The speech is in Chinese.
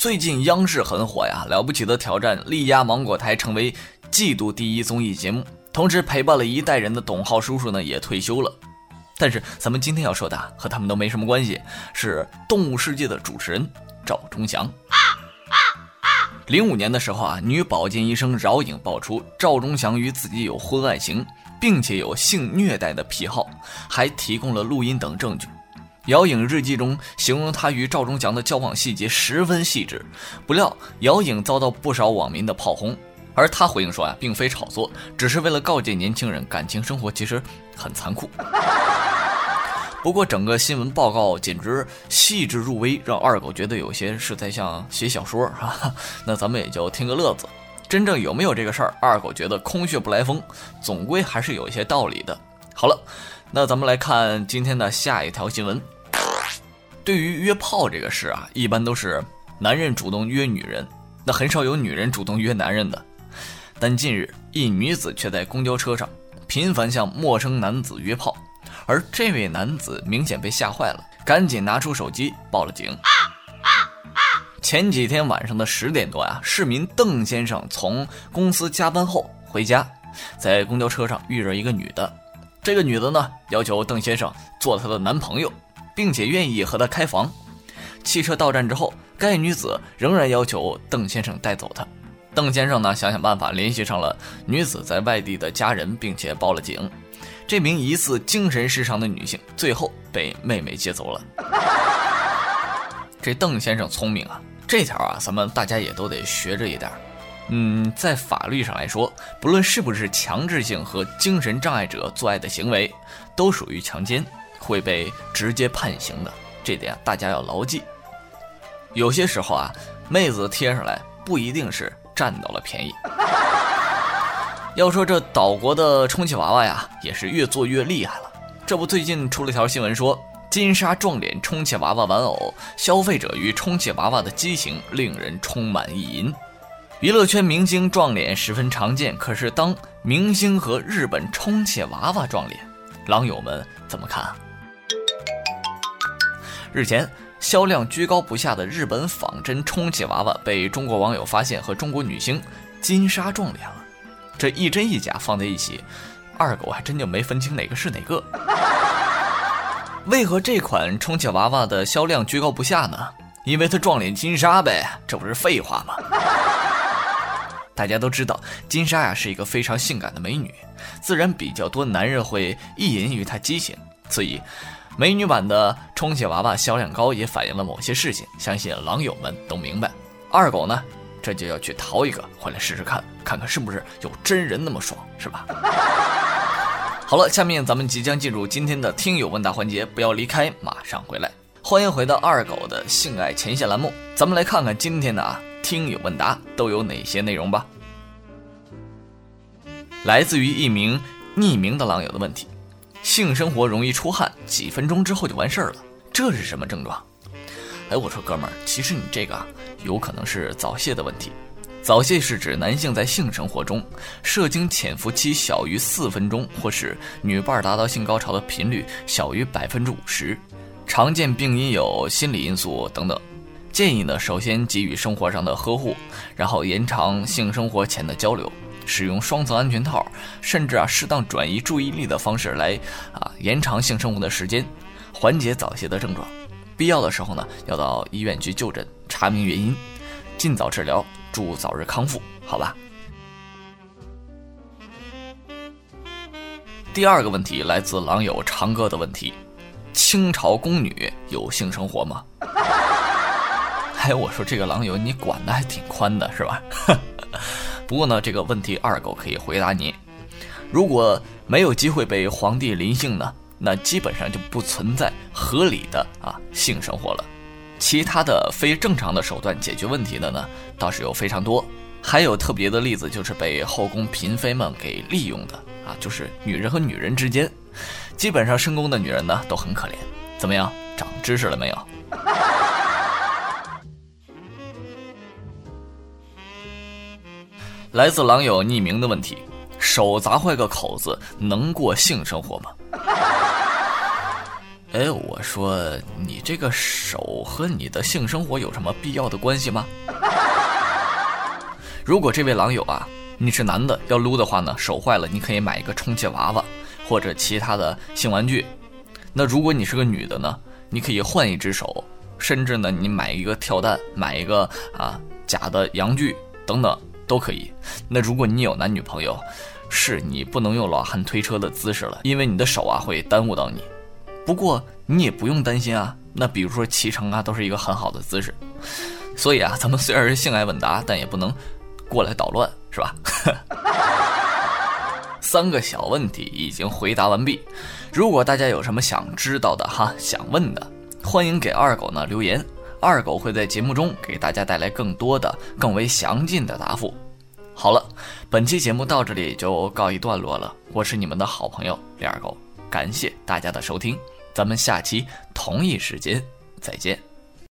最近央视很火呀，了不起的挑战力压芒果台成为季度第一综艺节目，同时陪伴了一代人的董浩叔叔呢也退休了。但是咱们今天要说的和他们都没什么关系，是《动物世界》的主持人赵忠祥。零五年的时候啊，女保健医生饶颖爆出赵忠祥与自己有婚外情，并且有性虐待的癖好，还提供了录音等证据。姚颖日记中形容她与赵忠祥的交往细节十分细致，不料姚颖遭到不少网民的炮轰，而她回应说啊，并非炒作，只是为了告诫年轻人，感情生活其实很残酷。不过，整个新闻报告简直细致入微，让二狗觉得有些是在像写小说啊。那咱们也就听个乐子。真正有没有这个事儿，二狗觉得空穴不来风，总归还是有一些道理的。好了，那咱们来看今天的下一条新闻。对于约炮这个事啊，一般都是男人主动约女人，那很少有女人主动约男人的。但近日，一女子却在公交车上频繁向陌生男子约炮。而这位男子明显被吓坏了，赶紧拿出手机报了警。前几天晚上的十点多呀，市民邓先生从公司加班后回家，在公交车上遇着一个女的。这个女的呢，要求邓先生做她的男朋友，并且愿意和她开房。汽车到站之后，该女子仍然要求邓先生带走她。邓先生呢，想想办法联系上了女子在外地的家人，并且报了警。这名疑似精神失常的女性最后被妹妹接走了。这邓先生聪明啊，这条啊，咱们大家也都得学着一点。嗯，在法律上来说，不论是不是强制性和精神障碍者做爱的行为，都属于强奸，会被直接判刑的。这点大家要牢记。有些时候啊，妹子贴上来不一定是占到了便宜。要说这岛国的充气娃娃呀，也是越做越厉害了。这不，最近出了条新闻说，金沙撞脸充气娃娃玩偶，消费者与充气娃娃的激情令人充满意淫。娱乐圈明星撞脸十分常见，可是当明星和日本充气娃娃撞脸，狼友们怎么看？日前，销量居高不下的日本仿真充气娃娃被中国网友发现和中国女星金莎撞脸了。这一真一假放在一起，二狗还真就没分清哪个是哪个。为何这款充气娃娃的销量居高不下呢？因为它撞脸金莎呗，这不是废话吗？大家都知道，金莎呀是一个非常性感的美女，自然比较多男人会意淫于她激情，所以美女版的充气娃娃销量高也反映了某些事情，相信狼友们都明白。二狗呢？这就要去淘一个回来试试看，看看是不是有真人那么爽，是吧？好了，下面咱们即将进入今天的听友问答环节，不要离开，马上回来。欢迎回到二狗的性爱前线栏目，咱们来看看今天的啊听友问答都有哪些内容吧。来自于一名匿名的狼友的问题：性生活容易出汗，几分钟之后就完事儿了，这是什么症状？哎，我说哥们儿，其实你这个啊，有可能是早泄的问题。早泄是指男性在性生活中射精潜伏期小于四分钟，或是女伴达到性高潮的频率小于百分之五十。常见病因有心理因素等等。建议呢，首先给予生活上的呵护，然后延长性生活前的交流，使用双层安全套，甚至啊适当转移注意力的方式来啊延长性生活的时间，缓解早泄的症状。必要的时候呢，要到医院去就诊，查明原因，尽早治疗，祝早日康复，好吧？第二个问题来自狼友长歌的问题：清朝宫女有性生活吗？哎，我说这个狼友你管的还挺宽的，是吧？不过呢，这个问题二狗可以回答你：如果没有机会被皇帝临幸呢？那基本上就不存在合理的啊性生活了，其他的非正常的手段解决问题的呢，倒是有非常多，还有特别的例子就是被后宫嫔妃们给利用的啊，就是女人和女人之间，基本上深宫的女人呢都很可怜。怎么样，长知识了没有？来自狼友匿名的问题：手砸坏个口子能过性生活吗？哎，我说你这个手和你的性生活有什么必要的关系吗？如果这位狼友啊，你是男的要撸的话呢，手坏了你可以买一个充气娃娃或者其他的性玩具。那如果你是个女的呢，你可以换一只手，甚至呢你买一个跳蛋，买一个啊假的阳具等等都可以。那如果你有男女朋友，是你不能用老汉推车的姿势了，因为你的手啊会耽误到你。不过你也不用担心啊，那比如说骑乘啊，都是一个很好的姿势。所以啊，咱们虽然是性爱问答，但也不能过来捣乱，是吧？三个小问题已经回答完毕。如果大家有什么想知道的哈，想问的，欢迎给二狗呢留言，二狗会在节目中给大家带来更多的、更为详尽的答复。好了，本期节目到这里就告一段落了。我是你们的好朋友李二狗，感谢大家的收听，咱们下期同一时间再见。